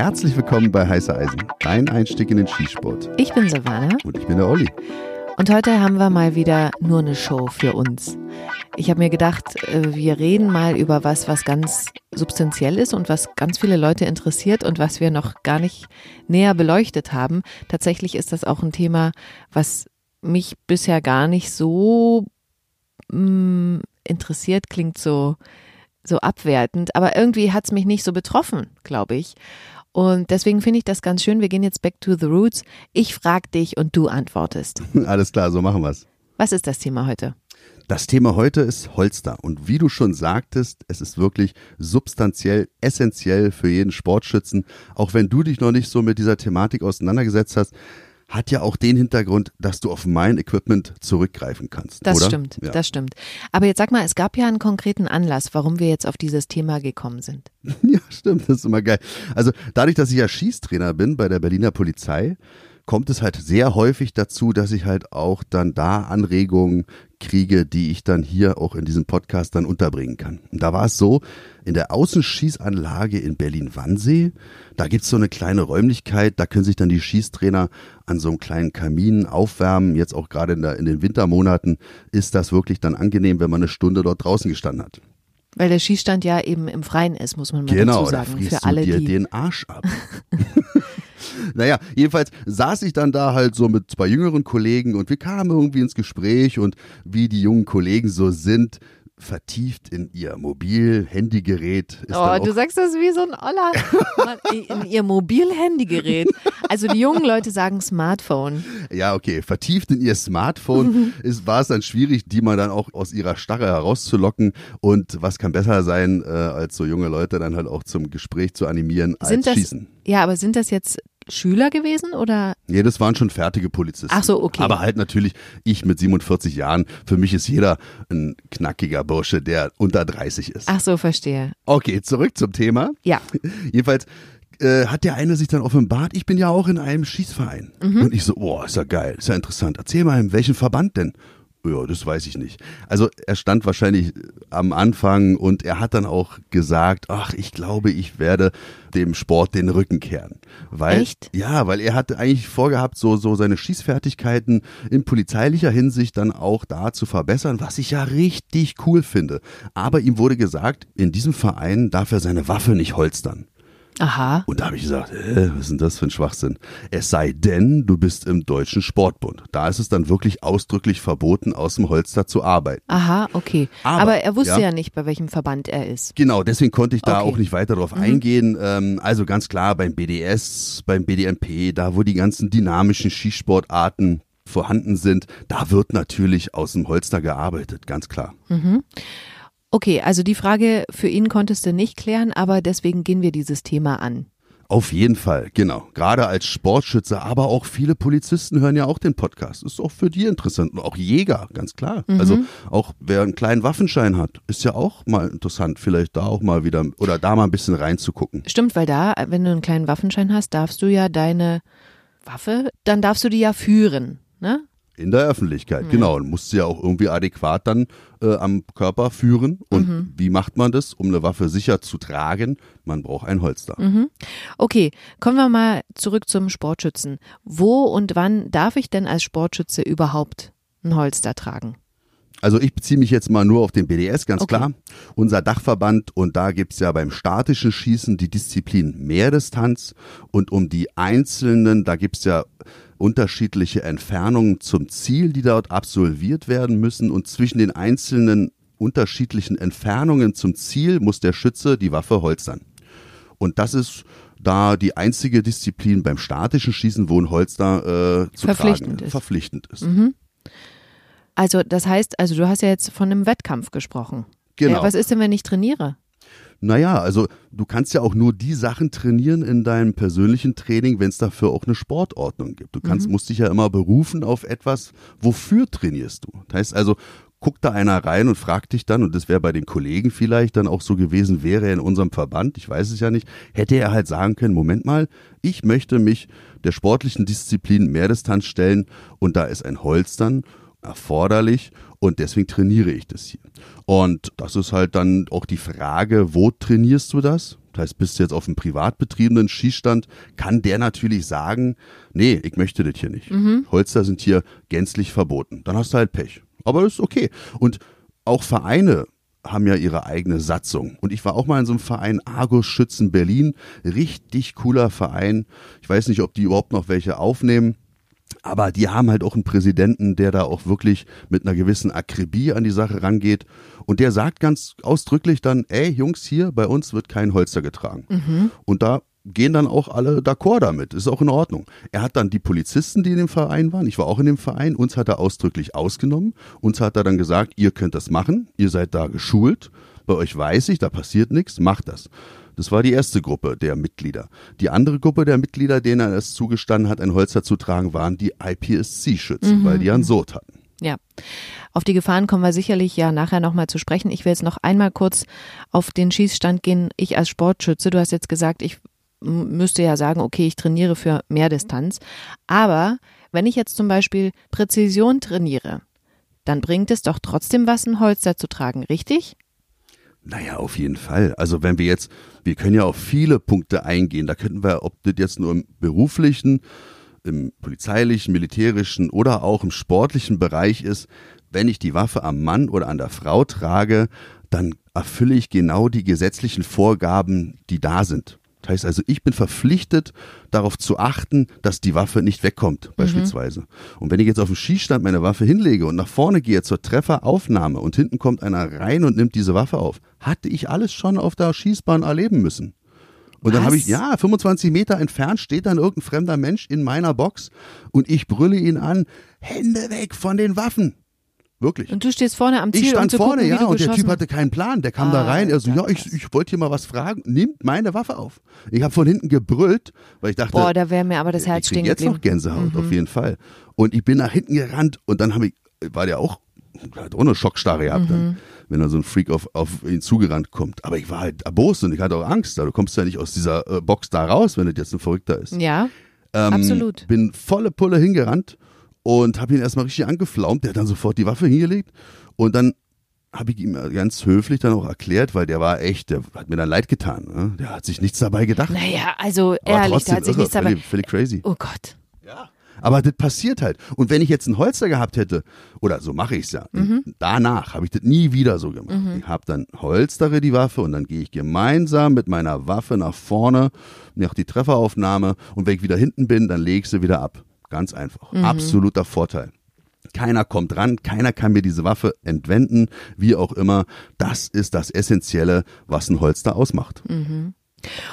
Herzlich willkommen bei Heiße Eisen, dein Einstieg in den Skisport. Ich bin Savannah. Und ich bin der Olli. Und heute haben wir mal wieder nur eine Show für uns. Ich habe mir gedacht, äh, wir reden mal über was, was ganz substanziell ist und was ganz viele Leute interessiert und was wir noch gar nicht näher beleuchtet haben. Tatsächlich ist das auch ein Thema, was mich bisher gar nicht so mh, mm, interessiert, klingt so, so abwertend, aber irgendwie hat es mich nicht so betroffen, glaube ich. Und deswegen finde ich das ganz schön. Wir gehen jetzt back to the roots. Ich frage dich und du antwortest. Alles klar, so machen wir es. Was ist das Thema heute? Das Thema heute ist Holster. Und wie du schon sagtest, es ist wirklich substanziell, essentiell für jeden Sportschützen. Auch wenn du dich noch nicht so mit dieser Thematik auseinandergesetzt hast, hat ja auch den Hintergrund, dass du auf mein Equipment zurückgreifen kannst. Das oder? stimmt, ja. das stimmt. Aber jetzt sag mal, es gab ja einen konkreten Anlass, warum wir jetzt auf dieses Thema gekommen sind. Ja, stimmt, das ist immer geil. Also dadurch, dass ich ja Schießtrainer bin bei der Berliner Polizei, kommt es halt sehr häufig dazu, dass ich halt auch dann da Anregungen kriege, die ich dann hier auch in diesem Podcast dann unterbringen kann. Und da war es so, in der Außenschießanlage in Berlin-Wannsee, da gibt's so eine kleine Räumlichkeit, da können sich dann die Schießtrainer an so einem kleinen Kamin aufwärmen. Jetzt auch gerade in, der, in den Wintermonaten ist das wirklich dann angenehm, wenn man eine Stunde dort draußen gestanden hat. Weil der Schießstand ja eben im Freien ist, muss man mal genau, dazu sagen. da friest für alle, du dir die den Arsch ab. naja, jedenfalls saß ich dann da halt so mit zwei jüngeren Kollegen und wir kamen irgendwie ins Gespräch und wie die jungen Kollegen so sind, vertieft in ihr Mobil-Handygerät. Oh, du sagst das wie so ein Oller. In ihr Mobil-Handygerät. Also die jungen Leute sagen Smartphone. Ja, okay. Vertieft in ihr Smartphone ist, war es dann schwierig, die mal dann auch aus ihrer Starre herauszulocken. Und was kann besser sein, äh, als so junge Leute dann halt auch zum Gespräch zu animieren, als Sind das, schießen. Ja, aber sind das jetzt Schüler gewesen oder? Nee, das waren schon fertige Polizisten. Ach so, okay. Aber halt natürlich, ich mit 47 Jahren, für mich ist jeder ein knackiger Bursche, der unter 30 ist. Ach so, verstehe. Okay, zurück zum Thema. Ja. Jedenfalls äh, hat der eine sich dann offenbart, ich bin ja auch in einem Schießverein. Mhm. Und ich so, boah, ist ja geil, ist ja interessant. Erzähl mal, in welchem Verband denn? Ja, das weiß ich nicht. Also er stand wahrscheinlich am Anfang und er hat dann auch gesagt, ach, ich glaube, ich werde dem Sport den Rücken kehren. Weil, Echt? Ja, weil er hatte eigentlich vorgehabt, so, so seine Schießfertigkeiten in polizeilicher Hinsicht dann auch da zu verbessern, was ich ja richtig cool finde. Aber ihm wurde gesagt, in diesem Verein darf er seine Waffe nicht holstern. Aha. Und da habe ich gesagt, äh, was ist denn das für ein Schwachsinn? Es sei denn, du bist im Deutschen Sportbund. Da ist es dann wirklich ausdrücklich verboten, aus dem Holster zu arbeiten. Aha, okay. Aber, Aber, er wusste ja. ja. nicht, bei welchem Verband er ist. Genau, deswegen konnte ich da Okay. auch nicht weiter drauf eingehen. Ähm, also ganz klar beim BDS, beim BDMP, da wo die ganzen dynamischen Skisportarten vorhanden sind, da wird natürlich aus dem Holster gearbeitet, ganz klar. Okay, also die Frage für ihn konntest du nicht klären, aber deswegen gehen wir dieses Thema an. Auf jeden Fall, genau. Gerade als Sportschütze, aber auch viele Polizisten hören ja auch den Podcast. Ist auch für die interessant. Und auch Jäger, ganz klar. Also auch wer einen kleinen Waffenschein hat, ist ja auch mal interessant, vielleicht da auch mal wieder oder da mal ein bisschen reinzugucken. Stimmt, weil da, wenn du einen kleinen Waffenschein hast, darfst du ja deine Waffe, dann darfst du die ja führen, ne? In der Öffentlichkeit, genau. Und musst sie ja auch irgendwie adäquat dann äh, am Körper führen. Und wie macht man das, um eine Waffe sicher zu tragen? Man braucht ein Holster. Okay, kommen wir mal zurück zum Sportschützen. Wo und wann darf ich denn als Sportschütze überhaupt ein Holster tragen? Also ich beziehe mich jetzt mal nur auf den BDS, ganz Okay. klar. Unser Dachverband und da gibt's ja beim statischen Schießen die Disziplin Mehrdistanz und um die einzelnen, da gibt's ja unterschiedliche Entfernungen zum Ziel, die dort absolviert werden müssen und zwischen den einzelnen unterschiedlichen Entfernungen zum Ziel muss der Schütze die Waffe holstern. Und das ist da die einzige Disziplin beim statischen Schießen, wo ein Holster äh, zu Verpflichtend tragen ist. verpflichtend ist. Also das heißt, also du hast ja jetzt von einem Wettkampf gesprochen. Genau. Ja, was ist denn, wenn ich trainiere? Naja, also du kannst ja auch nur die Sachen trainieren in deinem persönlichen Training, wenn es dafür auch eine Sportordnung gibt. Du kannst, musst dich ja immer berufen auf etwas, wofür trainierst du. Das heißt also, guckt da einer rein und fragt dich dann, und das wäre bei den Kollegen vielleicht dann auch so gewesen, wäre er in unserem Verband, ich weiß es ja nicht, hätte er halt sagen können, Moment mal, ich möchte mich der sportlichen Disziplin Mehrdistanz stellen und da ist ein Holstern erforderlich und deswegen trainiere ich das hier. Und das ist halt dann auch die Frage, wo trainierst du das? Das heißt, bist du jetzt auf einem privat betriebenen Schießstand, kann der natürlich sagen, nee, ich möchte das hier nicht. Mhm. Holster sind hier gänzlich verboten. Dann hast du halt Pech. Aber das ist okay. Und auch Vereine haben ja ihre eigene Satzung. Und ich war auch mal in so einem Verein Argus Schützen Berlin. Richtig cooler Verein. Ich weiß nicht, ob die überhaupt noch welche aufnehmen. Aber die haben halt auch einen Präsidenten, der da auch wirklich mit einer gewissen Akribie an die Sache rangeht. Und der sagt ganz ausdrücklich dann, ey Jungs, hier bei uns wird kein Holster getragen. Mhm. Und da gehen dann auch alle d'accord damit. Ist auch in Ordnung. Er hat dann die Polizisten, die in dem Verein waren, ich war auch in dem Verein, uns hat er ausdrücklich ausgenommen. Uns hat er dann gesagt, ihr könnt das machen, ihr seid da geschult. Bei euch weiß ich, da passiert nichts, macht das. Das war die erste Gruppe der Mitglieder. Die andere Gruppe der Mitglieder, denen er es zugestanden hat, ein Holster zu tragen, waren die IPSC-Schützen, mhm. weil die einen Sod hatten. Ja. Auf die Gefahren kommen wir sicherlich ja nachher nochmal zu sprechen. Ich will jetzt noch einmal kurz auf den Schießstand gehen. Ich als Sportschütze, du hast jetzt gesagt, ich müsste ja sagen, okay, ich trainiere für mehr Distanz. Aber wenn ich jetzt zum Beispiel Präzision trainiere, dann bringt es doch trotzdem was, ein Holster zu tragen, richtig? Naja, auf jeden Fall. Also wenn wir jetzt, wir können ja auf viele Punkte eingehen. Da könnten wir, ob das jetzt nur im beruflichen, im polizeilichen, militärischen oder auch im sportlichen Bereich ist, wenn ich die Waffe am Mann oder an der Frau trage, dann erfülle ich genau die gesetzlichen Vorgaben, die da sind. Das heißt also, ich bin verpflichtet, darauf zu achten, dass die Waffe nicht wegkommt, mhm. beispielsweise. Mhm. Und wenn ich jetzt auf dem Schießstand meine Waffe hinlege und nach vorne gehe zur Trefferaufnahme und hinten kommt einer rein und nimmt diese Waffe auf, hatte ich alles schon auf der Schießbahn erleben müssen. Und dann habe ich, ja, 25 Meter entfernt steht dann irgendein fremder Mensch in meiner Box und ich brülle ihn an, Hände weg von den Waffen. Wirklich. Und du stehst vorne am Ziel. Ich stand um vorne, gucken, ja, und der Typ hatte keinen Plan. Der kam ah, da rein, er so, ja, ich, ich wollte hier mal was fragen. Nimmt meine Waffe auf. Ich habe von hinten gebrüllt, weil ich dachte, boah, da wäre mir aber das Herz stehen jetzt noch Gänsehaut, mhm. auf jeden Fall. Und ich bin nach hinten gerannt und dann habe ich, war der auch, hat auch eine Schockstarre gehabt mhm. dann, wenn da so ein Freak auf, auf ihn zugerannt kommt. Aber ich war halt erbost und ich hatte auch Angst. Du kommst ja nicht aus dieser äh, Box da raus, wenn das jetzt ein Verrückter ist. Ja, ähm, absolut. Bin volle Pulle hingerannt und habe ihn erstmal richtig angeflaumt. Der hat dann sofort die Waffe hingelegt und dann habe ich ihm ganz höflich dann auch erklärt, weil der war echt, der hat mir dann leid getan. Ne? Der hat sich nichts dabei gedacht. Naja, also ehrlich, der hat sich irre, nichts dabei. Völlig crazy. Oh Gott. Ja. Aber das passiert halt. Und wenn ich jetzt ein Holster gehabt hätte, oder so mache ich es ja, mhm. danach habe ich das nie wieder so gemacht. Mhm. Ich habe dann holstere die Waffe und dann gehe ich gemeinsam mit meiner Waffe nach vorne, nach die Trefferaufnahme und wenn ich wieder hinten bin, dann lege ich sie wieder ab. Ganz einfach. Mhm. Absoluter Vorteil. Keiner kommt ran, keiner kann mir diese Waffe entwenden, wie auch immer. Das ist das Essentielle, was ein Holster ausmacht. Mhm.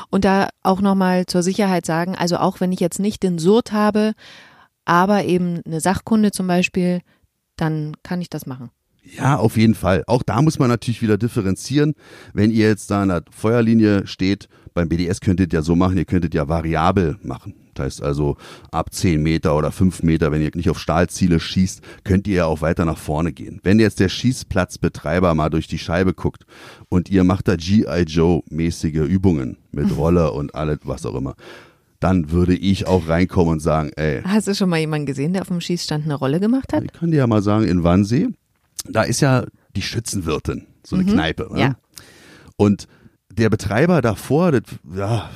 Und da auch nochmal zur Sicherheit sagen, also auch wenn ich jetzt nicht den Surt habe, aber eben eine Sachkunde zum Beispiel, dann kann ich das machen. Ja, auf jeden Fall. Auch da muss man natürlich wieder differenzieren. Wenn ihr jetzt da an der Feuerlinie steht, beim BDS könntet ihr ja so machen, ihr könntet ja variabel machen. Das heißt also ab 10 Meter oder 5 Meter, wenn ihr nicht auf Stahlziele schießt, könnt ihr ja auch weiter nach vorne gehen. Wenn jetzt der Schießplatzbetreiber mal durch die Scheibe guckt und ihr macht da G.I. Joe mäßige Übungen mit Rolle und alles, was auch immer, dann würde ich auch reinkommen und sagen, ey. Hast du schon mal jemanden gesehen, der auf dem Schießstand eine Rolle gemacht hat? Ich kann dir ja mal sagen, in Wannsee, da ist ja die Schützenwirtin, so eine mhm. Kneipe. Ne? Ja. Und der Betreiber davor, das, ja,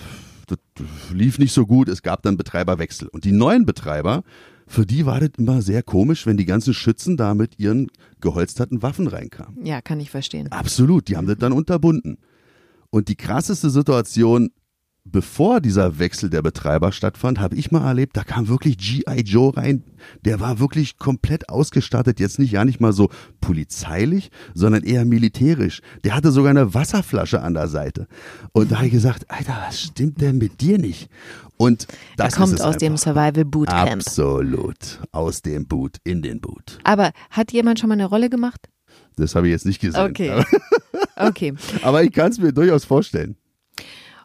das lief nicht so gut. Es gab dann Betreiberwechsel. Und die neuen Betreiber, für die war das immer sehr komisch, wenn die ganzen Schützen da mit ihren geholsterten Waffen reinkamen. Ja, kann ich verstehen. Absolut, die haben das dann unterbunden. Und die krasseste Situation bevor dieser Wechsel der Betreiber stattfand, habe ich mal erlebt, da kam wirklich G.I. Joe rein. Der war wirklich komplett ausgestattet, jetzt nicht ja nicht mal so polizeilich, sondern eher militärisch. Der hatte sogar eine Wasserflasche an der Seite. Und da habe ich gesagt, Alter, was stimmt denn mit dir nicht? Und das er kommt aus einfach. dem Survival Bootcamp. Absolut. Aus dem Boot, in den Boot. Aber hat jemand schon mal eine Rolle gemacht? Das habe ich jetzt nicht gesehen. Okay. okay. Aber ich kann es mir durchaus vorstellen.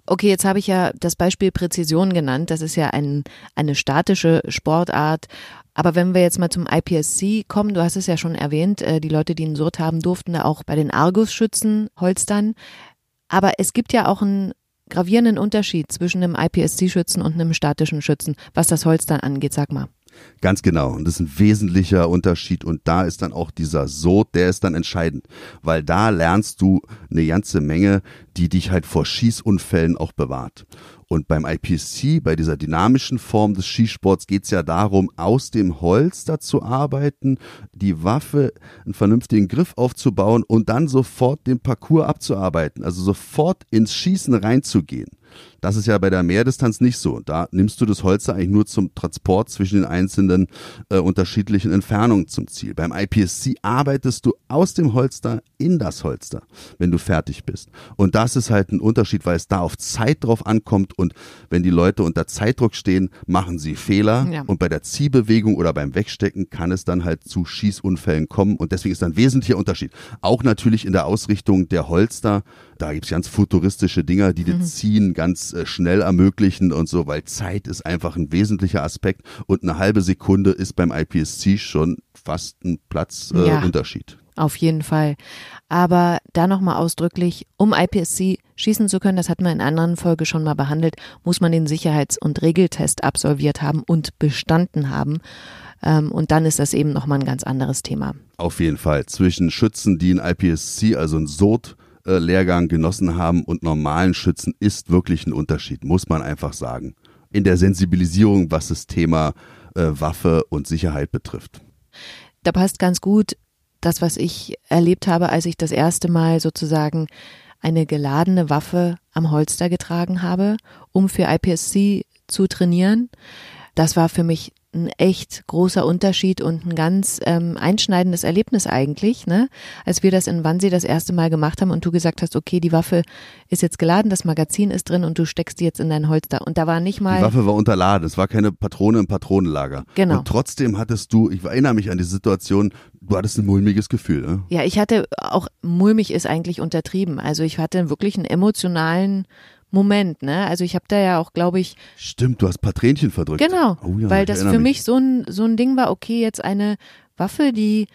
Okay, jetzt habe ich ja das Beispiel Präzision genannt. Das ist ja ein, eine statische Sportart. Aber wenn wir jetzt mal zum IPSC kommen, du hast es ja schon erwähnt, äh, die Leute, die einen Surt haben, durften da auch bei den Argus-Schützen holstern. Aber es gibt ja auch einen gravierenden Unterschied zwischen einem IPSC-Schützen und einem statischen Schützen, was das Holstern angeht. Sag mal. Ganz genau. Und das ist ein wesentlicher Unterschied. Und da ist dann auch dieser Sod, der ist dann entscheidend. Weil da lernst du eine ganze Menge, die dich halt vor Schießunfällen auch bewahrt. Und beim IPSC, bei dieser dynamischen Form des Skisports, geht es ja darum, aus dem Holster zu arbeiten, die Waffe einen vernünftigen Griff aufzubauen und dann sofort den Parcours abzuarbeiten, also sofort ins Schießen reinzugehen. Das ist ja bei der Mehrdistanz nicht so. Da nimmst du das Holster eigentlich nur zum Transport zwischen den einzelnen äh, unterschiedlichen Entfernungen zum Ziel. Beim IPSC arbeitest du aus dem Holster in das Holster, wenn du fertig bist. Und das ist halt ein Unterschied, weil es da auf Zeit drauf ankommt und wenn die Leute unter Zeitdruck stehen, machen sie Fehler ja. und bei der Ziehbewegung oder beim Wegstecken kann es dann halt zu Schießunfällen kommen und deswegen ist ein wesentlicher Unterschied. Auch natürlich in der Ausrichtung der Holster, da gibt es ganz futuristische Dinger, die mhm. Ziehen ganz äh, schnell ermöglichen und so, weil Zeit ist einfach ein wesentlicher Aspekt und eine halbe Sekunde ist beim IPSC schon fast ein Platzunterschied. Äh, ja, auf jeden Fall. Aber da nochmal ausdrücklich, um IPSC schießen zu können, das hatten wir in einer anderen Folge schon mal behandelt, muss man den Sicherheits- und Regeltest absolviert haben und bestanden haben. Ähm, und dann ist das eben nochmal ein ganz anderes Thema. Auf jeden Fall. Zwischen Schützen, die ein IPSC, also ein SOT, äh, Lehrgang genossen haben und normalen Schützen ist wirklich ein Unterschied, muss man einfach sagen. In der Sensibilisierung, was das Thema äh, Waffe und Sicherheit betrifft. Da passt ganz gut das, was ich erlebt habe, als ich das erste Mal sozusagen eine geladene Waffe am Holster getragen habe, um für IPSC zu trainieren. Das war für mich ein echt großer Unterschied und ein ganz ähm, einschneidendes Erlebnis eigentlich, ne? Als wir das in Wannsee das erste Mal gemacht haben und du gesagt hast, okay, die Waffe ist jetzt geladen, das Magazin ist drin und du steckst die jetzt in dein Holster. Und da war nicht mal. Die Waffe war unterladen, es war keine Patrone im Patronenlager. Genau. Und trotzdem hattest du, ich erinnere mich an die Situation, du hattest ein mulmiges Gefühl, ne? Ja, ich hatte auch, mulmig ist eigentlich untertrieben. Also ich hatte wirklich einen emotionalen Moment, ne? Also ich habe da ja auch, glaube ich. Stimmt, du hast ein paar Tränchen verdrückt. Genau, oh ja, weil das für mich, mich so ein, so ein Ding war, okay, jetzt eine Waffe, die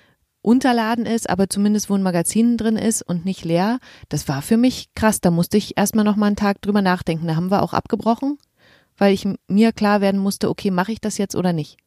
unterladen ist, aber zumindest wo ein Magazin drin ist und nicht leer. Das war für mich krass. Da musste ich erstmal noch mal einen Tag drüber nachdenken. Da haben wir auch abgebrochen, weil ich mir klar werden musste, okay, mache ich das jetzt oder nicht?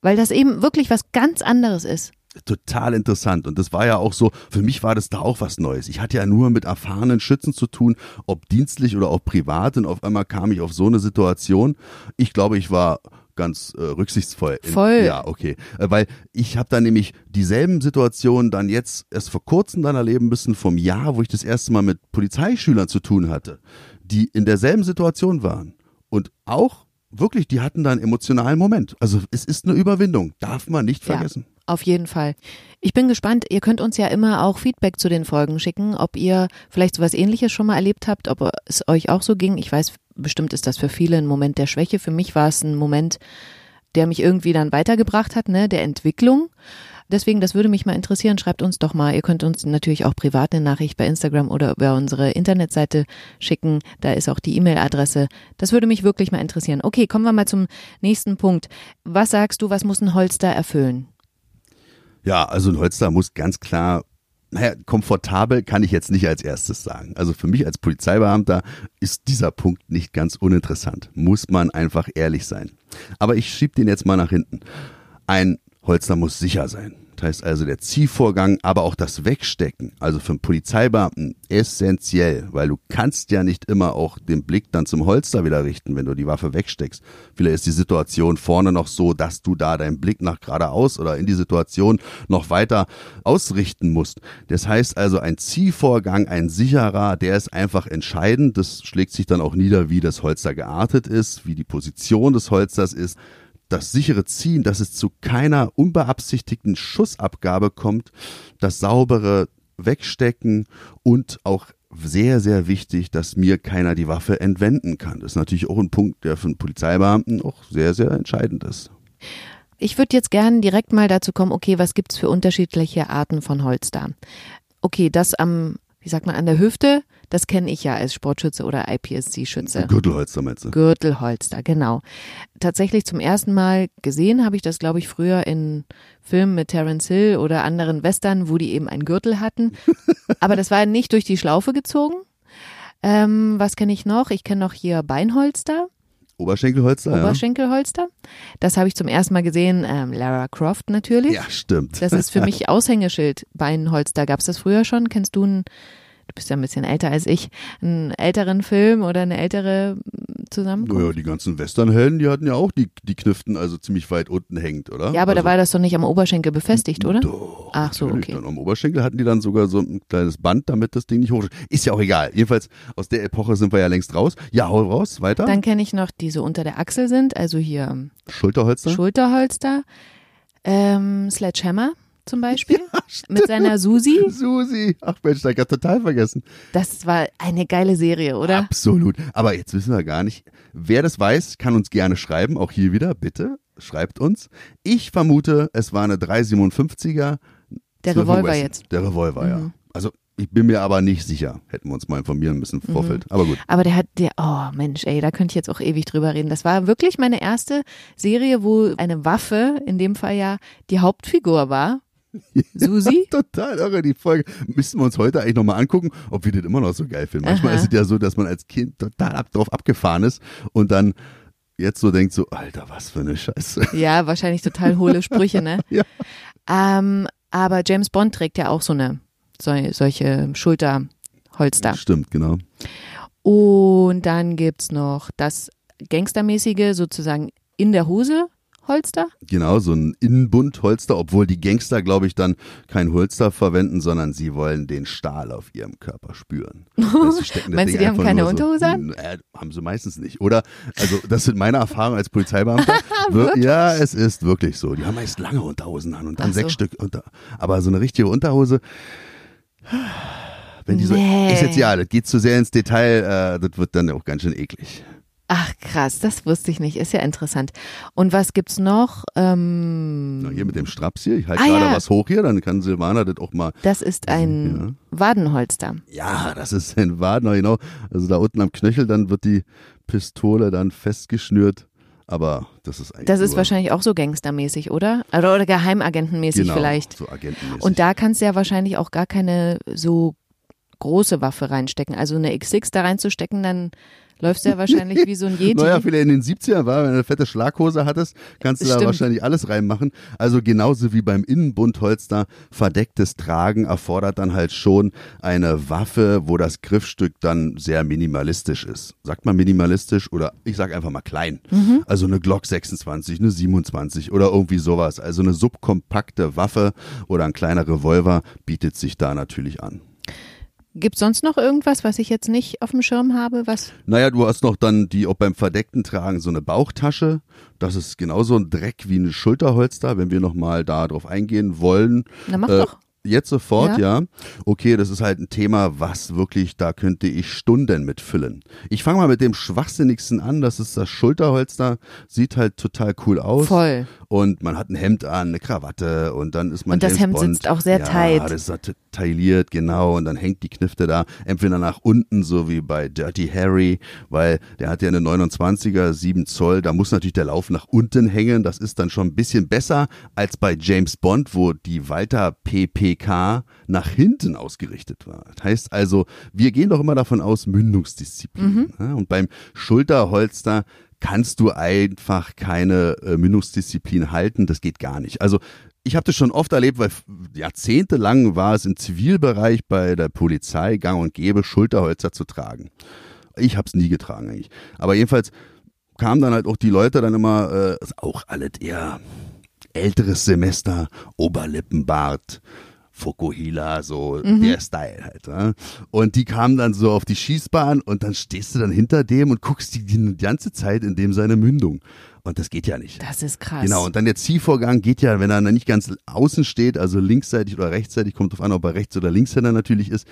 Weil das eben wirklich was ganz anderes ist total interessant. Und das war ja auch so, für mich war das da auch was Neues. Ich hatte ja nur mit erfahrenen Schützen zu tun, ob dienstlich oder auch privat. Und auf einmal kam ich auf so eine Situation. Ich glaube, ich war ganz äh, rücksichtsvoll. In, Voll. Ja, okay. Äh, weil ich habe da nämlich dieselben Situationen dann jetzt erst vor kurzem dann erleben müssen, vom Jahr, wo ich das erste Mal mit Polizeischülern zu tun hatte, die in derselben Situation waren. Und auch wirklich, die hatten da einen emotionalen Moment. Also es ist eine Überwindung, darf man nicht vergessen. Ja. Auf jeden Fall. Ich bin gespannt. Ihr könnt uns ja immer auch Feedback zu den Folgen schicken, ob ihr vielleicht sowas ähnliches schon mal erlebt habt, ob es euch auch so ging. Ich weiß, bestimmt ist das für viele ein Moment der Schwäche. Für mich war es ein Moment, der mich irgendwie dann weitergebracht hat, ne, der Entwicklung. Deswegen, das würde mich mal interessieren. Schreibt uns doch mal. Ihr könnt uns natürlich auch privat eine Nachricht bei Instagram oder über unsere Internetseite schicken. Da ist auch die E-Mail-Adresse. Das würde mich wirklich mal interessieren. Okay, kommen wir mal zum nächsten Punkt. Was sagst du, was muss ein Holster erfüllen? Ja, also ein Holster muss ganz klar naja, komfortabel kann ich jetzt nicht als erstes sagen. Also für mich als Polizeibeamter ist dieser Punkt nicht ganz uninteressant. Muss man einfach ehrlich sein. Aber ich schieb den jetzt mal nach hinten. Ein Holster muss sicher sein. Das heißt also der Ziehvorgang, aber auch das Wegstecken, also für einen Polizeibeamten essentiell, weil du kannst ja nicht immer auch den Blick dann zum Holster wieder richten, wenn du die Waffe wegsteckst. Vielleicht ist die Situation vorne noch so, dass du da deinen Blick nach geradeaus oder in die Situation noch weiter ausrichten musst. Das heißt also ein Ziehvorgang, ein sicherer, der ist einfach entscheidend. Das schlägt sich dann auch nieder, wie das Holster geartet ist, wie die Position des Holsters ist das sichere Ziehen, dass es zu keiner unbeabsichtigten Schussabgabe kommt, das saubere Wegstecken und auch sehr, sehr wichtig, dass mir keiner die Waffe entwenden kann. Das ist natürlich auch ein Punkt, der für einen Polizeibeamten auch sehr, sehr entscheidend ist. Ich würde jetzt gerne direkt mal dazu kommen, okay, was gibt's für unterschiedliche Arten von Holster? Okay, das am, wie sagt man, an der Hüfte, das kenne ich ja als Sportschütze oder IPSC-Schütze. Gürtelholster meinst du? Gürtelholster, genau. Tatsächlich zum ersten Mal gesehen habe ich das, glaube ich, früher in Filmen mit Terence Hill oder anderen Western, wo die eben einen Gürtel hatten. Aber das war nicht durch die Schlaufe gezogen. Ähm, was kenne ich noch? Ich kenne noch hier Beinholster. Oberschenkelholster, Oberschenkelholster. Das habe ich zum ersten Mal gesehen. Ähm, Lara Croft natürlich. ja. Ja, stimmt. Das ist für mich Aushängeschild. Beinholster. Gab es das früher schon? Kennst du einen, du bist ja ein bisschen älter als ich, einen älteren Film oder eine ältere Zusammenkunft? Naja, die ganzen Westernhelden, die hatten ja auch die, die Kniften also ziemlich weit unten hängend, oder? Ja, aber da also, war das doch nicht am Oberschenkel befestigt, oder? Doch, Ach so, okay. Dann am Oberschenkel hatten die dann sogar so ein kleines Band, damit das Ding nicht hoch. Ist ja auch egal. Jedenfalls, aus der Epoche sind wir ja längst raus. Ja, hau raus, weiter. Dann kenne ich noch, die so unter der Achsel sind, also hier Schulterholster. Schulterholster. Ähm, Sledgehammer zum Beispiel. mit seiner Susi. Susi. Ach Mensch, da ich total vergessen. Das war eine geile Serie, oder? Absolut. Aber jetzt wissen wir gar nicht. Wer das weiß, kann uns gerne schreiben. Auch hier wieder, bitte. Schreibt uns. Ich vermute, es war eine 357er. Der 12er Revolver jetzt. Der Revolver, ja. Mhm. Also, ich bin mir aber nicht sicher. Hätten wir uns mal informieren müssen im Vorfeld. Aber gut. Aber der hat, der, oh Mensch, ey, da könnte ich jetzt auch ewig drüber reden. Das war wirklich meine erste Serie, wo eine Waffe, in dem Fall ja die Hauptfigur war. Susi? Total irre, die Folge. Müssten wir uns heute eigentlich nochmal angucken, ob wir das immer noch so geil finden. Manchmal Aha. ist es ja so, dass man als Kind total ab, drauf abgefahren ist und dann jetzt so denkt so, Alter, was für eine Scheiße. Ja, wahrscheinlich total hohle Sprüche, ne? Ja. Ähm, aber James Bond trägt ja auch so eine, so, solche Schulterholster. Stimmt, genau. Und dann gibt's noch das Gangstermäßige sozusagen in der Hose Holster. Genau, so ein Innenbundholster, obwohl die Gangster, glaube ich, dann kein Holster verwenden, sondern sie wollen den Stahl auf ihrem Körper spüren. Also Meinst du, Ding die haben keine Unterhose so, an? Äh, haben sie meistens nicht. Oder, also das sind meine Erfahrungen als Polizeibeamter. Ja, es ist wirklich so. Die haben meist lange Unterhosen an und dann Ach so. sechs Stück unter. Aber so eine richtige Unterhose, wenn die so, Nee. ist jetzt ja, das geht zu sehr ins Detail, äh, das wird dann auch ganz schön eklig. Ach krass, das wusste ich nicht. Ist ja interessant. Und was gibt's noch? Ähm, Na, hier mit dem Straps hier, ich halte Ah, gerade ja. was hoch hier, dann kann Silvana das auch mal das ist ein Wadenholster. Ja, das ist ein Waden, genau. Also da unten am Knöchel, dann wird die Pistole dann festgeschnürt. Aber das ist eigentlich. Das ist wahrscheinlich auch so gangstermäßig, oder? Oder, oder geheimagentenmäßig genau, vielleicht. So agentenmäßig. Und da kannst du ja wahrscheinlich auch gar keine so große Waffe reinstecken. Also eine X6 da reinzustecken, dann läufst du ja wahrscheinlich wie so ein Yeti. Naja, vielleicht in den 70ern war, wenn du eine fette Schlaghose hattest, kannst du da Stimmt. wahrscheinlich alles reinmachen. Also genauso wie beim Innenbundholster, verdecktes Tragen erfordert dann halt schon eine Waffe, wo das Griffstück dann sehr minimalistisch ist. Sagt man minimalistisch oder ich sag einfach mal klein. Mhm. Also eine Glock 26, eine 27 oder irgendwie sowas. Also eine subkompakte Waffe oder ein kleiner Revolver bietet sich da natürlich an. Gibt's sonst noch irgendwas, was ich jetzt nicht auf dem Schirm habe? Was? Naja, du hast noch dann die auch beim verdeckten Tragen so eine Bauchtasche. Das ist genauso ein Dreck wie ein Schulterholster, wenn wir nochmal da drauf eingehen wollen. Na mach Äh, doch. Jetzt sofort, ja. Okay, das ist halt ein Thema, was wirklich, da könnte ich Stunden mit füllen. Ich fange mal mit dem Schwachsinnigsten an, das ist das Schulterholster. Sieht halt total cool aus. Voll. Und man hat ein Hemd an, eine Krawatte und dann ist man Und das James Hemd Bond. sitzt auch sehr ja, tight. das ist halt tailliert, genau. Und dann hängt die Knifte da entweder nach unten, so wie bei Dirty Harry, weil der hat ja eine 29er, 7 Zoll. Da muss natürlich der Lauf nach unten hängen. Das ist dann schon ein bisschen besser als bei James Bond, wo die Walter PPK nach hinten ausgerichtet war. Das heißt also, wir gehen doch immer davon aus, Mündungsdisziplin. Ja, und beim Schulterholster kannst du einfach keine äh, Mündungsdisziplin halten. Das geht gar nicht. Also ich habe das schon oft erlebt, weil jahrzehntelang war es im Zivilbereich bei der Polizei gang und gäbe, Schulterholzer zu tragen. Ich habe es nie getragen eigentlich. Aber jedenfalls kamen dann halt auch die Leute dann immer, äh, auch alles eher älteres Semester, Oberlippenbart, Fukuhila, so der Style halt. Ja? Und die kamen dann so auf die Schießbahn und dann stehst du dann hinter dem und guckst die, die ganze Zeit in dem seine Mündung. Und das geht ja nicht. Das ist krass. Genau, und dann der Ziehvorgang geht ja, wenn er nicht ganz außen steht, also linksseitig oder rechtsseitig, kommt drauf an, ob er rechts- oder linkshänder natürlich ist,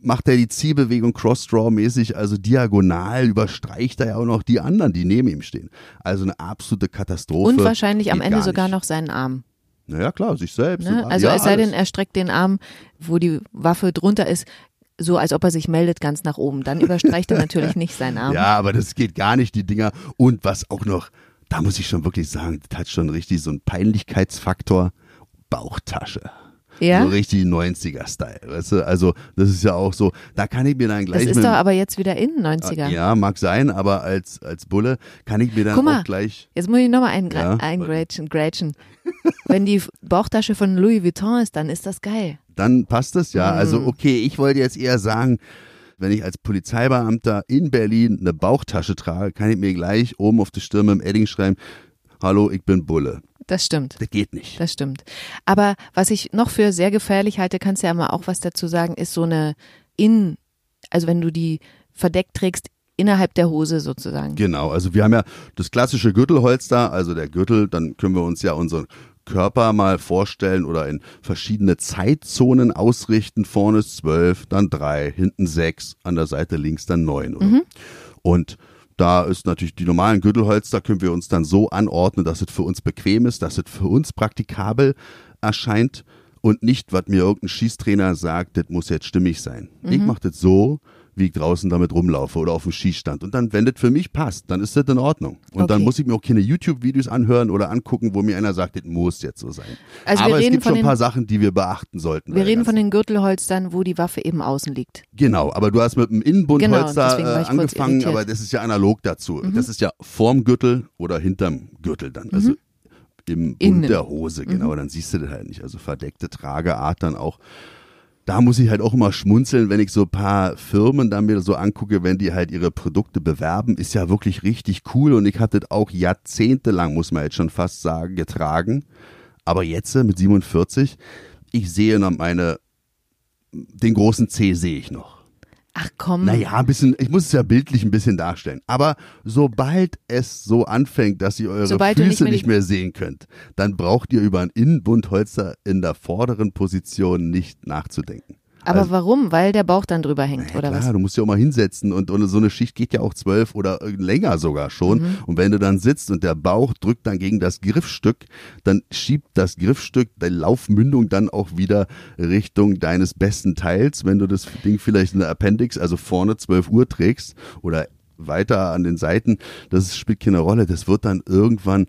macht er die Ziehbewegung Cross-Draw-mäßig, also diagonal, überstreicht er ja auch noch die anderen, die neben ihm stehen. Also eine absolute Katastrophe. Und wahrscheinlich am Geht Ende gar sogar noch seinen Arm. Naja, klar, sich selbst. Ne? Also ja, es sei alles. denn, er streckt den Arm, wo die Waffe drunter ist, so als ob er sich meldet, ganz nach oben. Dann überstreicht er natürlich nicht seinen Arm. Ja, aber das geht gar nicht, die Dinger. Und was auch noch, da muss ich schon wirklich sagen, das hat schon richtig so einen Peinlichkeitsfaktor. Bauchtasche. Ja? So richtig 90er-Style, weißt du? Also, das ist ja auch so, da kann ich mir dann gleich. Das ist mit, doch aber jetzt wieder in 90er. Ja, mag sein, aber als, als Bulle kann ich mir dann Guck mal, auch gleich. Jetzt muss ich nochmal ein, Ja. eingrätschen. Grätschen. Wenn die Bauchtasche von Louis Vuitton ist, dann ist das geil. Dann passt es ja. Also, okay, ich wollte jetzt eher sagen, wenn ich als Polizeibeamter in Berlin eine Bauchtasche trage, kann ich mir gleich oben auf die Stirn im Edding schreiben, hallo, ich bin Bulle. Das stimmt. Das geht nicht. Das stimmt. Aber was ich noch für sehr gefährlich halte, kannst du ja mal auch was dazu sagen, ist so eine in, also wenn du die verdeckt trägst, innerhalb der Hose sozusagen. Genau, also wir haben ja das klassische Gürtelholster, also der Gürtel, dann können wir uns ja unseren Körper mal vorstellen oder in verschiedene Zeitzonen ausrichten. Vorne ist zwölf, dann drei, hinten sechs, an der Seite links dann neun. Oder? Und da ist natürlich die normalen Gürtelholster, können wir uns dann so anordnen, dass es für uns bequem ist, dass es für uns praktikabel erscheint und nicht, was mir irgendein Schießtrainer sagt, das muss jetzt stimmig sein. Ich mache das so, wie ich draußen damit rumlaufe oder auf dem Schießstand. Und dann, wenn das für mich passt, dann ist das in Ordnung. Und dann Okay. muss ich mir auch keine YouTube-Videos anhören oder angucken, wo mir einer sagt, das muss jetzt so sein. Also wir Aber es gibt von schon ein paar Sachen, die wir beachten sollten. Wir reden von den Gürtelholstern, wo die Waffe eben außen liegt. Genau, aber du hast mit dem Genau, Innenbundholster war äh, angefangen. Mhm. aber das ist ja analog dazu. Das ist ja vorm Gürtel oder hinterm Gürtel dann. Also im Bund Innen. der Hose, genau, dann siehst du das halt nicht. Also verdeckte Trageart dann auch. Da muss ich halt auch immer schmunzeln, wenn ich so paar Firmen dann mir so angucke, wenn die halt ihre Produkte bewerben, ist ja wirklich richtig cool und ich hatte das auch jahrzehntelang, muss man jetzt schon fast sagen, getragen. Aber jetzt äh, mit 47, ich sehe noch meine, den großen C sehe ich noch. Ach komm. Naja, ein bisschen, ich muss es ja bildlich ein bisschen darstellen. Aber sobald es so anfängt, dass ihr eure Sobald du nicht Füße mehr nicht mehr sehen könnt, dann braucht ihr über ein Innenbundholster in der vorderen Position nicht nachzudenken. Aber Also- warum? Weil der Bauch dann drüber hängt, Ja, oder klar, was? du musst ja auch mal hinsetzen und, und so eine Schicht geht ja auch zwölf oder äh, länger sogar schon. Mhm. Und wenn du dann sitzt und der Bauch drückt dann gegen das Griffstück, dann schiebt das Griffstück deine Laufmündung dann auch wieder Richtung deines besten Teils. Wenn du das Ding vielleicht in der Appendix, also vorne 12 Uhr trägst oder weiter an den Seiten, das spielt keine Rolle. Das wird dann irgendwann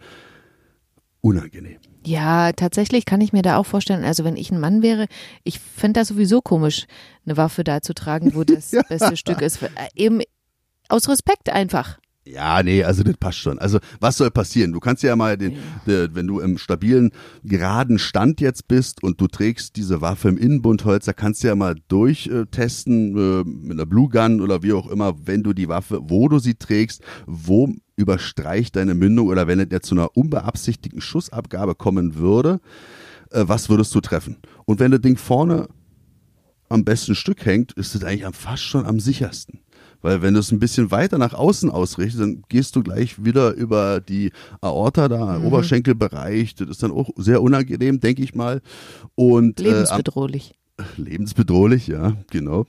unangenehm. Ja, tatsächlich kann ich mir da auch vorstellen, also wenn ich ein Mann wäre, ich fände das sowieso komisch, eine Waffe da zu tragen, wo das beste Stück ist. Äh, Eben aus Respekt einfach. Ja, nee, also das passt schon. Also was soll passieren? Du kannst ja mal den, der, wenn du im stabilen, geraden Stand jetzt bist und du trägst diese Waffe im Innenbundholzer, kannst du ja mal durchtesten äh, mit einer Blue Gun oder wie auch immer, wenn du die Waffe, wo du sie trägst, wo überstreicht deine Mündung oder wenn es jetzt zu einer unbeabsichtigten Schussabgabe kommen würde, äh, was würdest du treffen? Und wenn das Ding vorne am besten Stück hängt, ist es eigentlich am fast schon am sichersten. Weil wenn du es ein bisschen weiter nach außen ausrichtest, dann gehst du gleich wieder über die Aorta da, Oberschenkelbereich. Das ist dann auch sehr unangenehm, denke ich mal. Und äh, Lebensbedrohlich. lebensbedrohlich, ja, genau.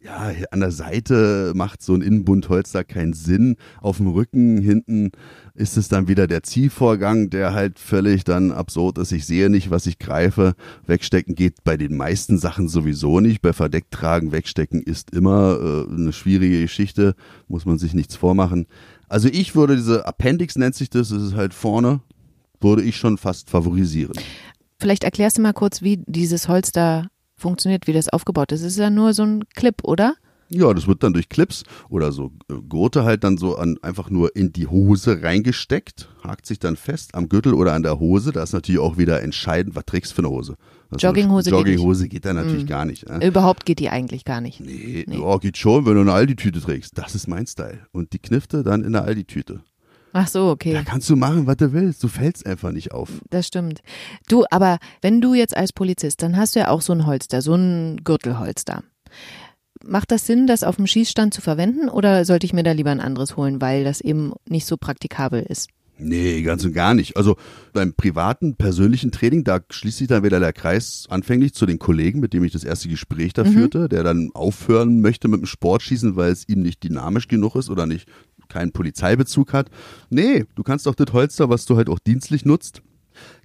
Ja, an der Seite macht so ein Innenbundholster keinen Sinn. Auf dem Rücken hinten ist es dann wieder der Ziehvorgang, der halt völlig dann absurd ist. Ich sehe nicht, was ich greife. Wegstecken geht bei den meisten Sachen sowieso nicht. Bei Verdecktragen wegstecken ist immer äh, eine schwierige Geschichte. Muss man sich nichts vormachen. Also ich würde diese Appendix nennt sich das, das ist halt vorne, würde ich schon fast favorisieren. Vielleicht erklärst du mal kurz, wie dieses Holster funktioniert, wie das aufgebaut ist. Es ist ja nur so ein Clip, oder? Ja, das wird dann durch Clips oder so äh, Gurte halt dann so an, einfach nur in die Hose reingesteckt, hakt sich dann fest am Gürtel oder an der Hose. Da ist natürlich auch wieder entscheidend, was trägst du für eine Hose. Also Jogginghose geht Jogginghose geht, da natürlich Mhm. gar nicht. Ne? Überhaupt geht die eigentlich gar nicht. Nee, Nee. Ja, geht schon, wenn du eine Aldi-Tüte trägst. Das ist mein Style. Und die Knifte dann in der Aldi-Tüte. Ach so, Da okay. kannst du machen, was du willst. Du fällst einfach nicht auf. Das stimmt. Du, aber wenn du jetzt als Polizist, dann hast du ja auch so ein Holster, so ein Gürtelholster. Macht das Sinn, das auf dem Schießstand zu verwenden oder sollte ich mir da lieber ein anderes holen, weil das eben nicht so praktikabel ist? Nee, ganz und gar nicht. Also beim privaten, persönlichen Training, da schließt sich dann wieder der Kreis anfänglich zu den Kollegen, mit dem ich das erste Gespräch da führte, der dann aufhören möchte mit dem Sportschießen, weil es ihm nicht dynamisch genug ist oder nicht keinen Polizeibezug hat. Nee, du kannst auch das Holster, was du halt auch dienstlich nutzt,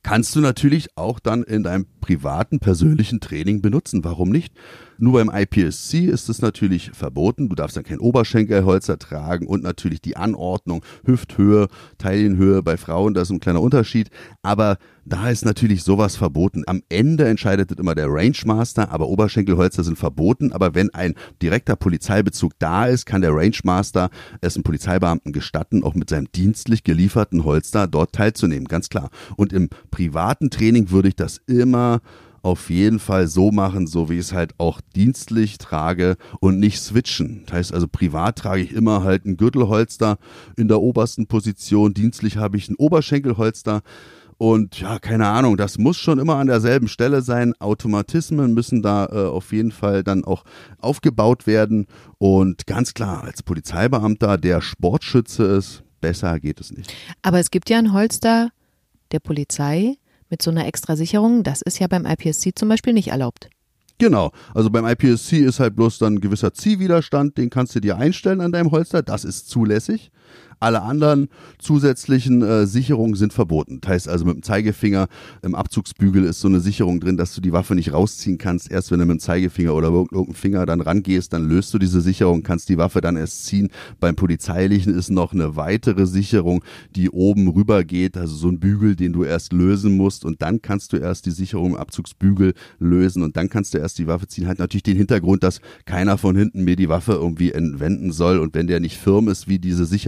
kannst du natürlich auch dann in deinem privaten, persönlichen Training benutzen. Warum nicht? Nur beim IPSC ist es natürlich verboten. Du darfst dann kein Oberschenkelholster tragen und natürlich die Anordnung, Hüfthöhe, Taillenhöhe bei Frauen, das ist ein kleiner Unterschied. Aber da ist natürlich sowas verboten. Am Ende entscheidet immer der Range Master, aber Oberschenkelholster sind verboten. Aber wenn ein direkter Polizeibezug da ist, kann der Range Master es einem Polizeibeamten gestatten, auch mit seinem dienstlich gelieferten Holster dort teilzunehmen. Ganz klar. Und im privaten Training würde ich das immer auf jeden Fall so machen, so wie ich es halt auch dienstlich trage und nicht switchen. Das heißt also, privat trage ich immer halt ein Gürtelholster in der obersten Position, dienstlich habe ich ein Oberschenkelholster. Und ja, keine Ahnung, das muss schon immer an derselben Stelle sein. Automatismen müssen da äh, auf jeden Fall dann auch aufgebaut werden. Und ganz klar, als Polizeibeamter, der Sportschütze ist, besser geht es nicht. Aber es gibt ja ein Holster der Polizei, mit so einer extra Sicherung. Das ist ja beim IPSC zum Beispiel nicht erlaubt. Genau, also beim IPSC ist halt bloß dann ein gewisser Ziehwiderstand, den kannst du dir einstellen an deinem Holster, das ist zulässig. Alle anderen zusätzlichen äh, Sicherungen sind verboten. Das heißt also mit dem Zeigefinger im Abzugsbügel ist so eine Sicherung drin, dass du die Waffe nicht rausziehen kannst. Erst wenn du mit dem Zeigefinger oder irgendeinem Finger dann rangehst, dann löst du diese Sicherung, kannst die Waffe dann erst ziehen. Beim polizeilichen ist noch eine weitere Sicherung, die oben rüber geht, also so ein Bügel, den du erst lösen musst und dann kannst du erst die Sicherung im Abzugsbügel lösen und dann kannst du erst die Waffe ziehen. Hat natürlich den Hintergrund, dass keiner von hinten mir die Waffe irgendwie entwenden soll und wenn der nicht firm ist, wie diese Sicherung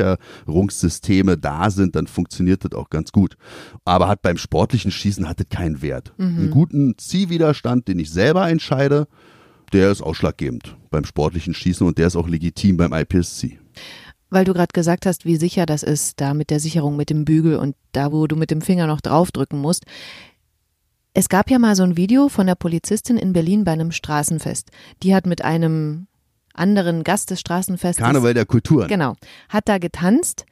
Sicherungssysteme da sind, dann funktioniert das auch ganz gut. Aber hat beim sportlichen Schießen hat das keinen Wert. Mhm. Einen guten Ziehwiderstand, den ich selber entscheide, der ist ausschlaggebend beim sportlichen Schießen und der ist auch legitim beim IPSC. Weil du gerade gesagt hast, wie sicher das ist, da mit der Sicherung mit dem Bügel und da, wo du mit dem Finger noch draufdrücken musst. Es gab ja mal so ein Video von der Polizistin in Berlin bei einem Straßenfest. Die hat mit einem anderen Gast des Straßenfestes. Karneval der Kultur. Genau. Hat da getanzt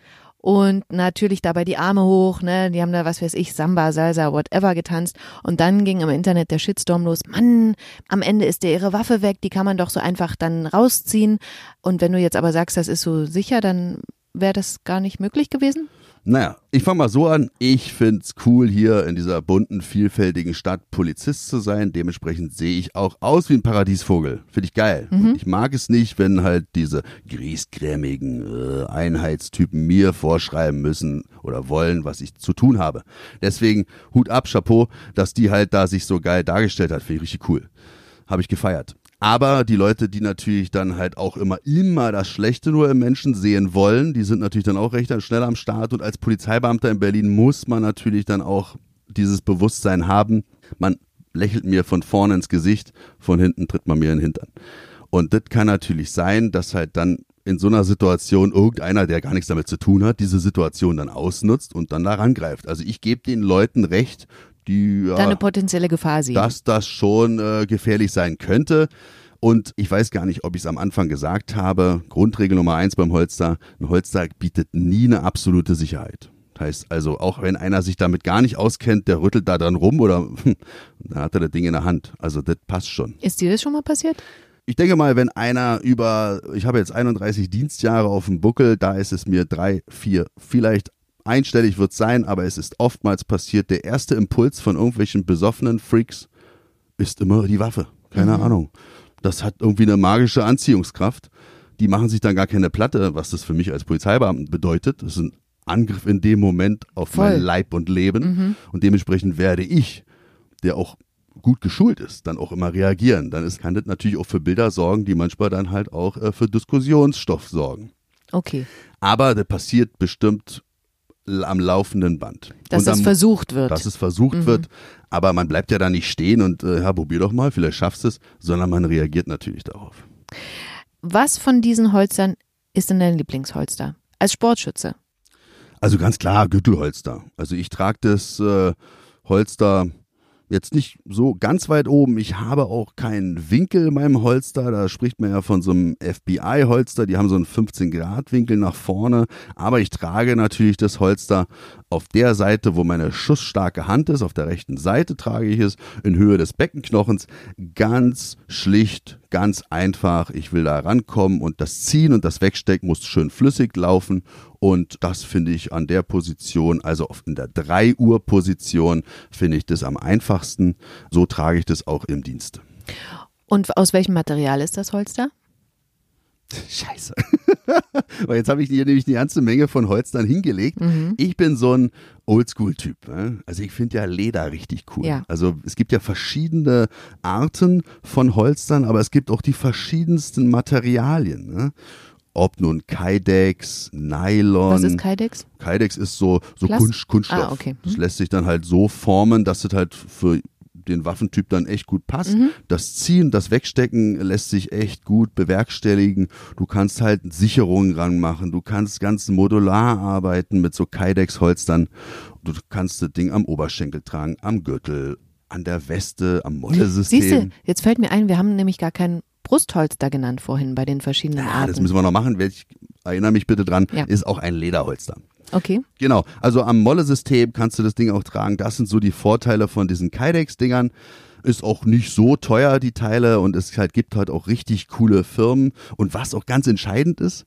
und natürlich dabei die Arme hoch, ne, die haben da, was weiß ich, Samba, Salsa, whatever getanzt und dann ging im Internet der Shitstorm los, Mann, am Ende ist der ihre Waffe weg, die kann man doch so einfach dann rausziehen und wenn du jetzt aber sagst, das ist so sicher, dann wäre das gar nicht möglich gewesen? Naja, ich fange mal so an. Ich find's cool, hier in dieser bunten, vielfältigen Stadt Polizist zu sein. Dementsprechend sehe ich auch aus wie ein Paradiesvogel. Finde ich geil. Mhm. ich mag es nicht, wenn halt diese griesgrämigen äh, Einheitstypen mir vorschreiben müssen oder wollen, was ich zu tun habe. Deswegen Hut ab, Chapeau, dass die halt da sich so geil dargestellt hat. Finde ich richtig cool. Habe ich gefeiert. Aber die Leute, die natürlich dann halt auch immer, immer das Schlechte nur im Menschen sehen wollen, die sind natürlich dann auch recht schnell am Start. Und als Polizeibeamter in Berlin muss man natürlich dann auch dieses Bewusstsein haben. Man lächelt mir von vorne ins Gesicht, von hinten tritt man mir in den Hintern. Und das kann natürlich sein, dass halt dann in so einer Situation irgendeiner, der gar nichts damit zu tun hat, diese Situation dann ausnutzt und dann da rangreift. Also ich gebe den Leuten recht, die ja, eine potenzielle Gefahr sehen. Dass das schon äh, gefährlich sein könnte. Und ich weiß gar nicht, ob ich es am Anfang gesagt habe. Grundregel Nummer eins beim Holster: Ein Holster bietet nie eine absolute Sicherheit. Das heißt also, auch wenn einer sich damit gar nicht auskennt, der rüttelt da dann rum oder dann hat er das Ding in der Hand. Also das passt schon. Ist dir das schon mal passiert? Ich denke mal, wenn einer über, ich habe jetzt 31 Dienstjahre auf dem Buckel, da ist es mir drei, vier, vielleicht einstellig wird sein, aber es ist oftmals passiert, der erste Impuls von irgendwelchen besoffenen Freaks ist immer die Waffe. Keine mhm. Ahnung. Das hat irgendwie eine magische Anziehungskraft. Die machen sich dann gar keine Platte, was das für mich als Polizeibeamten bedeutet. Das ist ein Angriff in dem Moment auf Voll. mein Leib und Leben. Mhm. Und dementsprechend werde ich, der auch gut geschult ist, dann auch immer reagieren. Dann ist, kann das natürlich auch für Bilder sorgen, die manchmal dann halt auch äh, für Diskussionsstoff sorgen. Okay. Aber das passiert bestimmt am laufenden Band. Dass es versucht wird. Dass es versucht mhm. wird. Aber man bleibt ja da nicht stehen und äh, ja, probier doch mal, vielleicht schaffst du es, sondern man reagiert natürlich darauf. Was von diesen Holstern ist denn dein Lieblingsholster? Als Sportschütze? Also ganz klar, Gürtelholster. Also ich trage das äh, Holster jetzt nicht so ganz weit oben. Ich habe auch keinen Winkel in meinem Holster. Da spricht man ja von so einem FBI-Holster. Die haben so einen 15-Grad-Winkel nach vorne. Aber ich trage natürlich das Holster auf der Seite, wo meine schussstarke Hand ist, auf der rechten Seite trage ich es in Höhe des Beckenknochens. Ganz schlicht, ganz einfach. Ich will da rankommen und das Ziehen und das Wegstecken muss schön flüssig laufen. Und das finde ich an der Position, also in der 3 Uhr Position, finde ich das am einfachsten. So trage ich das auch im Dienst. Und aus welchem Material ist das Holster? Scheiße. Weil jetzt habe ich hier nämlich eine ganze Menge von Holstern hingelegt. Mhm. Ich bin so ein Oldschool-Typ. Ne? Also ich finde ja Leder richtig cool. Ja. Also es gibt ja verschiedene Arten von Holstern, aber es gibt auch die verschiedensten Materialien. Ne? ob nun Kydex, Nylon. Was ist Kydex? Kydex ist so, so Kunst, Kunststoff. Ah, okay. Das mhm. lässt sich dann halt so formen, dass es halt für den Waffentyp dann echt gut passt. Mhm. Das Ziehen, das Wegstecken lässt sich echt gut bewerkstelligen. Du kannst halt Sicherungen ranmachen. Du kannst ganz modular arbeiten mit so Kydex-Holstern. Du kannst das Ding am Oberschenkel tragen, am Gürtel, an der Weste, am Mollesystem. Siehst du, jetzt fällt mir ein, wir haben nämlich gar kein Brustholster genannt vorhin bei den verschiedenen ja, Arten. Das müssen wir noch machen. Ich erinnere mich bitte dran, ja. ist auch ein Lederholster. Okay. Genau. Also am Molle-System kannst du das Ding auch tragen. Das sind so die Vorteile von diesen Kydex-Dingern. Ist auch nicht so teuer, die Teile, und es halt, gibt halt auch richtig coole Firmen. Und was auch ganz entscheidend ist,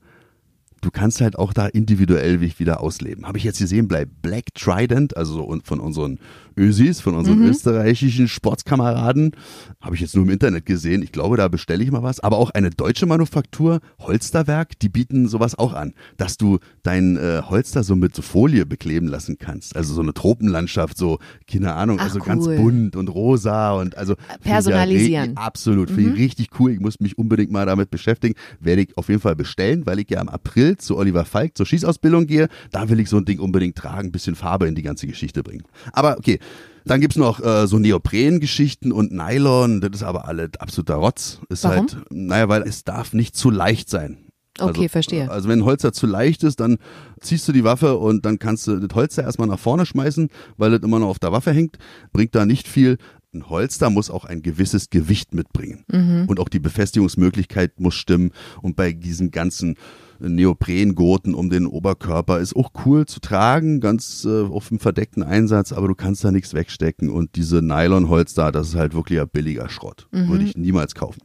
du kannst halt auch da individuell wieder ausleben. Habe ich jetzt gesehen bei Black Trident, also von unseren Ösis, von unseren mhm. österreichischen Sportskameraden. Habe ich jetzt nur im Internet gesehen. Ich glaube, da bestelle ich mal was. Aber auch eine deutsche Manufaktur, Holsterwerk, die bieten sowas auch an, dass du dein äh, Holster so mit so Folie bekleben lassen kannst. Also so eine Tropenlandschaft, so, keine Ahnung, Ach, also cool. ganz bunt und rosa und also. Personalisieren. Ja, absolut, finde mhm. ich richtig cool. Ich muss mich unbedingt mal damit beschäftigen. Werde ich auf jeden Fall bestellen, weil ich ja im April zu Oliver Falk zur Schießausbildung gehe. Da will ich so ein Ding unbedingt tragen, ein bisschen Farbe in die ganze Geschichte bringen. Aber okay, dann gibt's noch äh, so Neopren-Geschichten und Nylon, das ist aber alles absoluter Rotz. Ist Warum? halt, naja, weil es darf nicht zu leicht sein. Okay, also, verstehe. Also wenn ein Holzer zu leicht ist, dann ziehst du die Waffe und dann kannst du das Holzer erstmal nach vorne schmeißen, weil das immer noch auf der Waffe hängt. Bringt da nicht viel. Ein Holster muss auch ein gewisses Gewicht mitbringen. Mhm. Und auch die Befestigungsmöglichkeit muss stimmen. Und bei diesen ganzen Neoprengurten um den Oberkörper. Ist auch cool zu tragen, ganz äh, auf dem verdeckten Einsatz, aber du kannst da nichts wegstecken. Und diese Nylonholster, das ist halt wirklich ein billiger Schrott. Mhm. Würde ich niemals kaufen.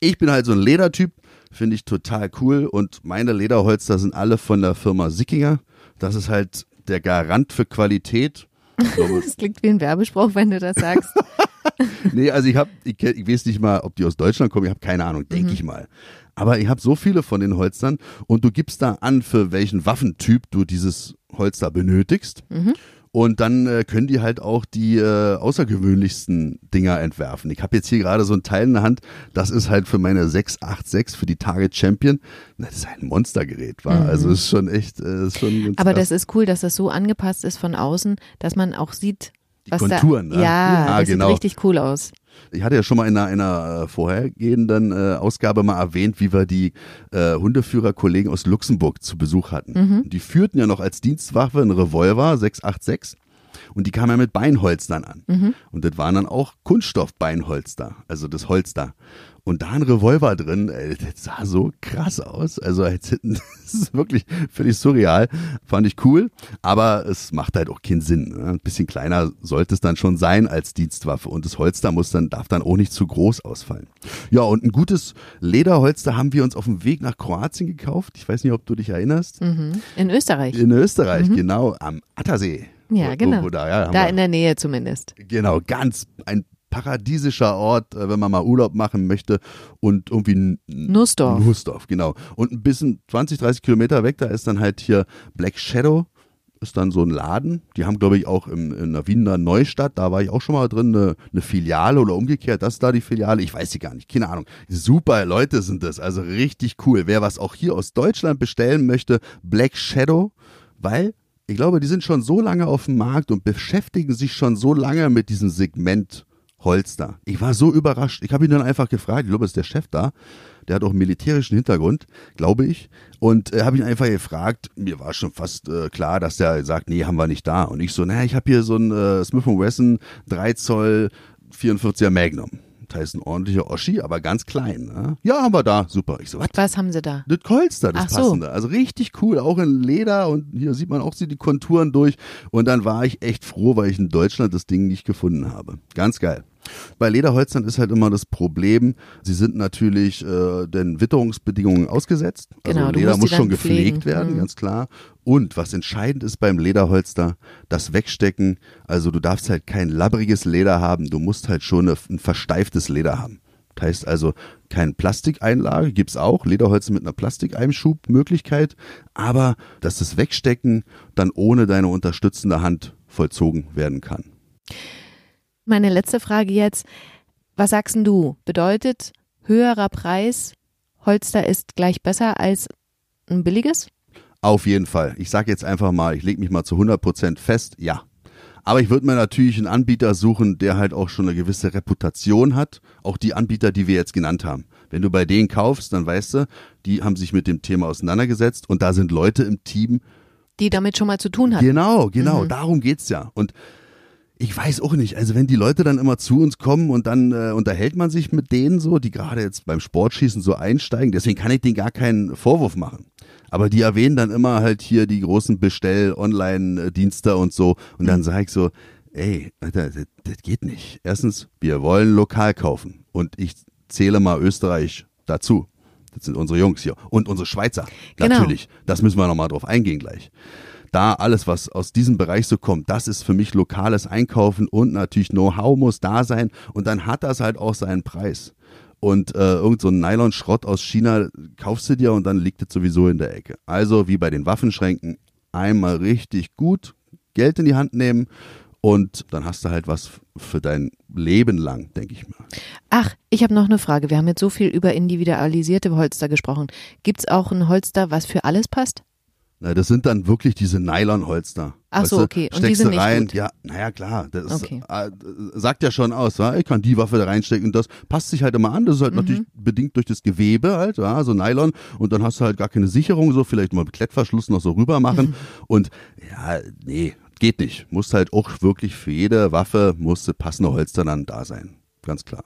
Ich bin halt so ein Ledertyp, finde ich total cool. Und meine Lederholster sind alle von der Firma Sickinger. Das ist halt der Garant für Qualität. das klingt wie ein Werbespruch, wenn du das sagst. nee, also ich habe, ich, ich, weiß nicht mal, ob die aus Deutschland kommen, ich habe keine Ahnung, denke mhm. ich mal. Aber ich habe so viele von den Holstern und du gibst da an, für welchen Waffentyp du dieses Holster benötigst. Mhm. Und dann äh, können die halt auch die äh, außergewöhnlichsten Dinger entwerfen. Ich habe jetzt hier gerade so ein Teil in der Hand, das ist halt für meine 686 für die Target Champion. Das ist ein Monstergerät, war. Mhm. Also ist schon echt. Äh, ist schon Aber das ist cool, dass das so angepasst ist von außen, dass man auch sieht, die was Konturen, da, ne? Ja, ja das genau. sieht richtig cool aus. Ich hatte ja schon mal in einer, in einer äh, vorhergehenden äh, Ausgabe mal erwähnt, wie wir die äh, Hundeführerkollegen aus Luxemburg zu Besuch hatten. Mhm. Die führten ja noch als Dienstwaffe einen Revolver 686 und die kamen ja mit Beinholstern an. Mhm. Und das waren dann auch Kunststoffbeinholster, also das Holster. Und da ein Revolver drin, ey, das sah so krass aus. Also als hätten, das ist wirklich völlig surreal. Fand ich cool, aber es macht halt auch keinen Sinn. Ne? Ein bisschen kleiner sollte es dann schon sein als Dienstwaffe. Und das Holster muss dann, darf dann auch nicht zu groß ausfallen. Ja, und ein gutes Lederholster haben wir uns auf dem Weg nach Kroatien gekauft. Ich weiß nicht, ob du dich erinnerst. Mhm. In Österreich. In Österreich, mhm. genau, am Attersee. Ja, genau. Wo, wo da, ja, da in der Nähe zumindest. Genau, ganz ein paradiesischer Ort, äh, wenn man mal Urlaub machen möchte und irgendwie Nussdorf. Nussdorf, genau. Und ein bisschen 20, 30 Kilometer weg, da ist dann halt hier Black Shadow, ist dann so ein Laden. Die haben, glaube ich, auch im, in der Wiener Neustadt, da war ich auch schon mal drin, eine, eine, Filiale oder umgekehrt, das ist da die Filiale, ich weiß sie gar nicht, keine Ahnung. Super Leute sind das, also richtig cool. Wer was auch hier aus Deutschland bestellen möchte, Black Shadow, weil ich glaube, die sind schon so lange auf dem Markt und beschäftigen sich schon so lange mit diesem Segment Holster. Ich war so überrascht. Ich habe ihn dann einfach gefragt, ich glaube, ist der Chef da. Der hat auch einen militärischen Hintergrund, glaube ich. Und äh, habe ihn einfach gefragt, mir war schon fast äh, klar, dass der sagt, nee, haben wir nicht da. Und ich so, naja, ich habe hier so ein äh, Smith Wesson 3 Zoll 44er Magnum. Das heißt ein ordentlicher Oschi, aber ganz klein. Ne? Ja, haben wir da. Super. Ich so, was? Was haben sie da? Das Kolster, das Ach so. passende. Also richtig cool, auch in Leder und hier sieht man auch die Konturen durch. Und dann war ich echt froh, weil ich in Deutschland das Ding nicht gefunden habe. Ganz geil. Bei Lederholzern ist halt immer das Problem, sie sind natürlich äh, den Witterungsbedingungen ausgesetzt. Also Genau, du Leder muss schon gepflegt pflegen. werden, Mhm. ganz klar. Und was entscheidend ist beim Lederholster, das Wegstecken. Also du darfst halt kein labbriges Leder haben, du musst halt schon eine, ein versteiftes Leder haben. Das heißt also kein Plastikeinlage, gibt's auch, Lederholzer mit einer Plastikeinschubmöglichkeit, aber dass das Wegstecken dann ohne deine unterstützende Hand vollzogen werden kann. Meine letzte Frage jetzt. Was sagst du? Bedeutet höherer Preis, Holster ist gleich besser als ein billiges? Auf jeden Fall. Ich sage jetzt einfach mal, ich lege mich mal zu 100% fest, ja. Aber ich würde mir natürlich einen Anbieter suchen, der halt auch schon eine gewisse Reputation hat. Auch die Anbieter, die wir jetzt genannt haben. Wenn du bei denen kaufst, dann weißt du, die haben sich mit dem Thema auseinandergesetzt und da sind Leute im Team. Die damit schon mal zu tun hatten. Genau, genau, darum geht's ja. Und ich weiß auch nicht, also wenn die Leute dann immer zu uns kommen und dann äh, unterhält man sich mit denen so, die gerade jetzt beim Sportschießen so einsteigen, deswegen kann ich denen gar keinen Vorwurf machen. Aber die erwähnen dann immer halt hier die großen Bestell-Online-Dienste und so. Und dann sage ich so, ey, Alter, das, das geht nicht. Erstens, wir wollen lokal kaufen. Und ich zähle mal Österreich dazu. Das sind unsere Jungs hier. Und unsere Schweizer. Genau. Natürlich. Das müssen wir nochmal drauf eingehen gleich da alles, was aus diesem Bereich so kommt, das ist für mich lokales Einkaufen und natürlich Know-how muss da sein und dann hat das halt auch seinen Preis. Und äh, irgend so ein Nylon-Schrott aus China kaufst du dir und dann liegt es sowieso in der Ecke. Also wie bei den Waffenschränken, einmal richtig gut Geld in die Hand nehmen und dann hast du halt was für dein Leben lang, denke ich mal. Ach, ich habe noch eine Frage. Wir haben jetzt so viel über individualisierte Holster gesprochen. Gibt's auch ein Holster, was für alles passt? Na, das sind dann wirklich diese Nylon-Holster. Ach so, du, okay. Und die Steckst sind du nicht rein, gut? ja, naja, klar. Das ist, Okay. äh, sagt ja schon aus, wa? ich kann die Waffe da reinstecken und das passt sich halt immer an. Das ist Mhm. halt natürlich bedingt durch das Gewebe halt, ja, so Nylon. Und dann hast du halt gar keine Sicherung, so vielleicht mal mit Klettverschluss noch so rüber machen. Mhm. Und ja, nee, geht nicht. Muss halt auch wirklich für jede Waffe muss passende Holster dann da sein. Ganz klar.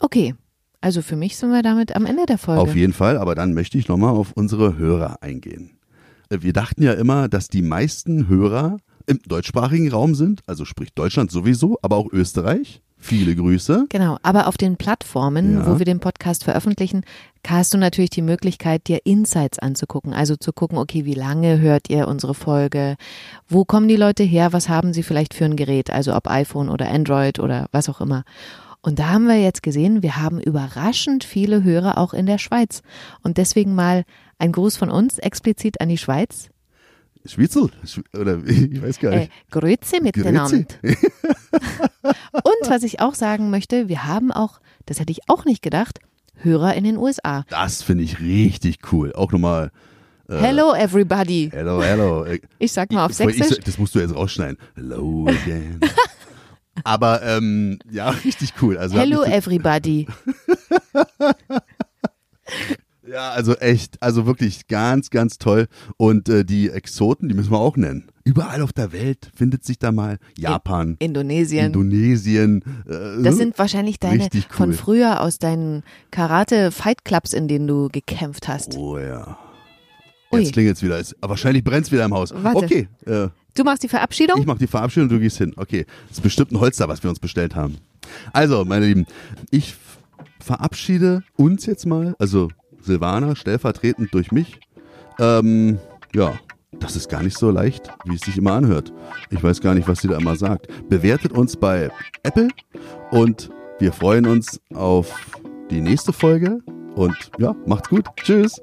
Okay. Also für mich sind wir damit am Ende der Folge. Auf jeden Fall, aber dann möchte ich nochmal auf unsere Hörer eingehen. Äh, Wir dachten ja immer, dass die meisten Hörer im deutschsprachigen Raum sind, also sprich Deutschland sowieso, aber auch Österreich. Viele Grüße. Genau, aber auf den Plattformen, Ja. wo wir den Podcast veröffentlichen, hast du natürlich die Möglichkeit, dir Insights anzugucken. Also zu gucken, okay, wie lange hört ihr unsere Folge? Wo kommen die Leute her? Was haben sie vielleicht für ein Gerät? Also ob iPhone oder Android oder was auch immer. Und da haben wir jetzt gesehen, wir haben überraschend viele Hörer auch in der Schweiz. Und deswegen mal ein Gruß von uns explizit an die Schweiz. Schwitzel? Sch- Oder ich weiß gar Äh, nicht. Grüezi miteinander. Grüezi. Und was ich auch sagen möchte, wir haben auch, das hätte ich auch nicht gedacht, Hörer in den USA. Das finde ich richtig cool. Auch nochmal. Äh, Hello everybody. Hello, hello. Äh, Ich sag mal auf ich Sächsisch. so- das musst du jetzt rausschneiden. Hello again. Aber ähm, ja, richtig cool. Also Hello everybody. Ja, also echt, also wirklich ganz, ganz toll. Und äh, die Exoten, die müssen wir auch nennen. Überall auf der Welt findet sich da mal Japan, Indonesien. Indonesien. Äh, Das sind wahrscheinlich deine Richtig von cool. früher aus deinen Karate-Fight-Clubs, in denen du gekämpft hast. Oh ja. Jetzt klingelt's wieder. Es- Aber wahrscheinlich brennt's wieder im Haus. Warte. Okay, äh, Du machst die Verabschiedung? ich mach die Verabschiedung, du gehst hin. Okay, das ist bestimmt ein Holster, was wir uns bestellt haben. Also, meine Lieben, ich verabschiede uns jetzt mal, also Silvana, stellvertretend durch mich. Ähm, ja, das ist gar nicht so leicht, wie es sich immer anhört. Ich weiß gar nicht, was sie da immer sagt. Bewertet uns bei Apple und wir freuen uns auf die nächste Folge. Und ja, macht's gut. Tschüss.